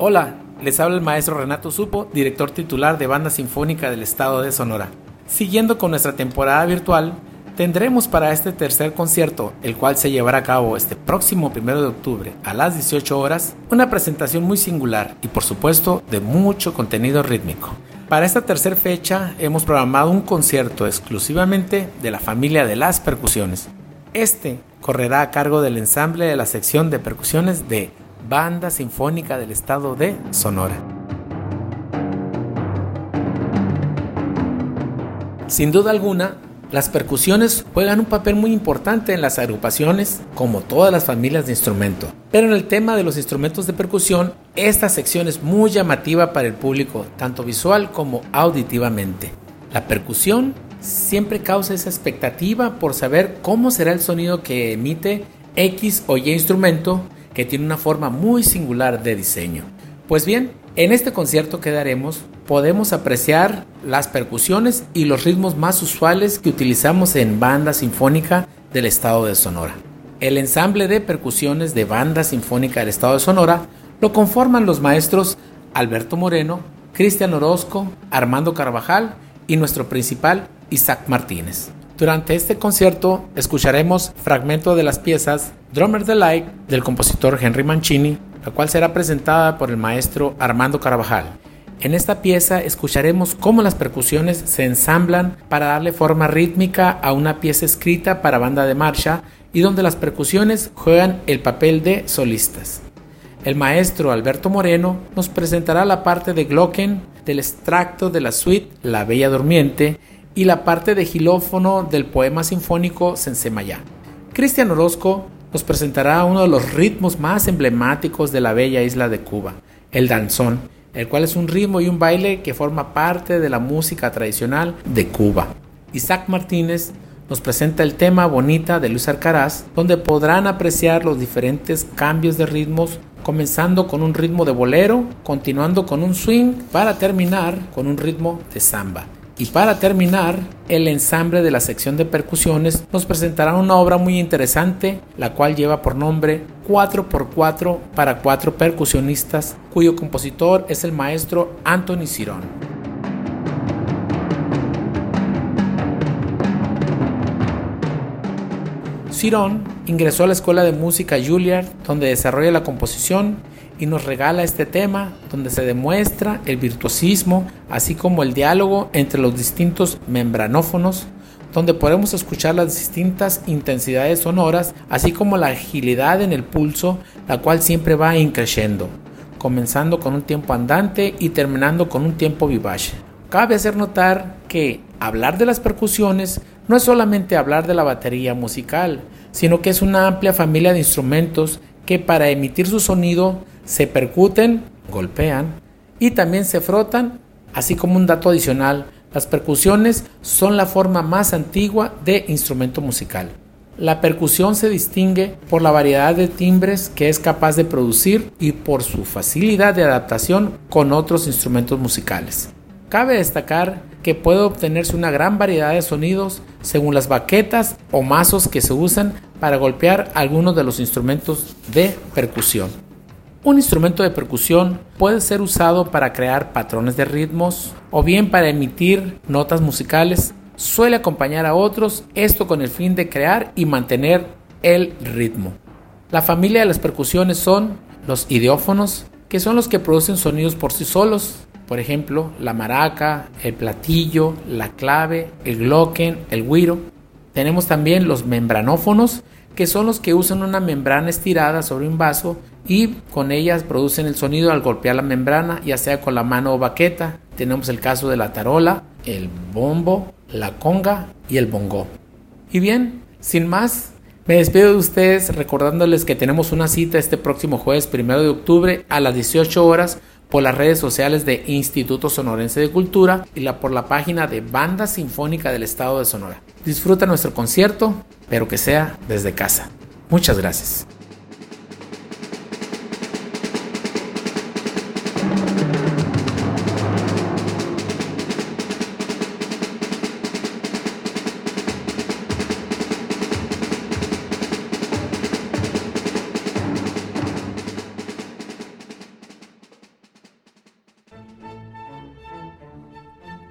Hola, les habla el maestro Renato Supo, director titular de Banda Sinfónica del Estado de Sonora. Siguiendo con nuestra temporada virtual, tendremos para este tercer concierto, el cual se llevará a cabo este próximo 1 de octubre a las 18 horas, una presentación muy singular y por supuesto de mucho contenido rítmico. Para esta tercera fecha hemos programado un concierto exclusivamente de la familia de las percusiones. Este correrá a cargo del ensamble de la sección de percusiones de Banda Sinfónica del Estado de Sonora. Sin duda alguna, las percusiones juegan un papel muy importante en las agrupaciones, como todas las familias de instrumento. Pero en el tema de los instrumentos de percusión, esta sección es muy llamativa para el público, tanto visual como auditivamente. La percusión siempre causa esa expectativa por saber cómo será el sonido que emite X o Y instrumento que tiene una forma muy singular de diseño. Pues bien, en este concierto que daremos podemos apreciar las percusiones y los ritmos más usuales que utilizamos en banda sinfónica del estado de Sonora. El ensamble de percusiones de banda sinfónica del estado de Sonora lo conforman los maestros Alberto Moreno, Cristian Orozco, Armando Carvajal y nuestro principal Isaac Martínez. Durante este concierto escucharemos fragmentos de las piezas Drummer Delight del compositor Henry Mancini, la cual será presentada por el maestro Armando Carvajal. En esta pieza escucharemos cómo las percusiones se ensamblan para darle forma rítmica a una pieza escrita para banda de marcha y donde las percusiones juegan el papel de solistas. El maestro Alberto Moreno nos presentará la parte de Glocken del extracto de la suite La Bella Durmiente y la parte de gilófono del poema sinfónico Sensemayá. Cristian Orozco nos presentará uno de los ritmos más emblemáticos de la bella isla de Cuba, el danzón, el cual es un ritmo y un baile que forma parte de la música tradicional de Cuba. Isaac Martínez nos presenta el tema Bonita de Luis Arcaraz, donde podrán apreciar los diferentes cambios de ritmos, comenzando con un ritmo de bolero, continuando con un swing, para terminar con un ritmo de samba. Y para terminar, el ensamble de la sección de percusiones nos presentará una obra muy interesante, la cual lleva por nombre 4x4 para cuatro percusionistas, cuyo compositor es el maestro Anthony Cirón. Cirón ingresó a la escuela de música Juilliard, donde desarrolla la composición y nos regala este tema donde se demuestra el virtuosismo, así como el diálogo entre los distintos membranófonos, donde podemos escuchar las distintas intensidades sonoras, así como la agilidad en el pulso, la cual siempre va increciendo, comenzando con un tiempo andante y terminando con un tiempo vivace. Cabe hacer notar que hablar de las percusiones no es solamente hablar de la batería musical, sino que es una amplia familia de instrumentos que para emitir su sonido se percuten, golpean y también se frotan, así como un dato adicional, las percusiones son la forma más antigua de instrumento musical. La percusión se distingue por la variedad de timbres que es capaz de producir y por su facilidad de adaptación con otros instrumentos musicales. Cabe destacar que puede obtenerse una gran variedad de sonidos según las baquetas o mazos que se usan para golpear algunos de los instrumentos de percusión. Un instrumento de percusión puede ser usado para crear patrones de ritmos o bien para emitir notas musicales. Suele acompañar a otros, esto con el fin de crear y mantener el ritmo. La familia de las percusiones son los idiófonos, que son los que producen sonidos por sí solos, por ejemplo, la maraca, el platillo, la clave, el glocken, el guiro. Tenemos también los membranófonos, que son los que usan una membrana estirada sobre un vaso y con ellas producen el sonido al golpear la membrana, ya sea con la mano o baqueta. Tenemos el caso de la tarola, el bombo, la conga y el bongo. Y bien, sin más, Me despido de ustedes recordándoles que tenemos una cita este próximo jueves 1 de octubre a las 18 horas por las redes sociales de Instituto Sonorense de Cultura y la, por la página de Banda Sinfónica del Estado de Sonora. Disfruta nuestro concierto, pero que sea desde casa. Muchas gracias.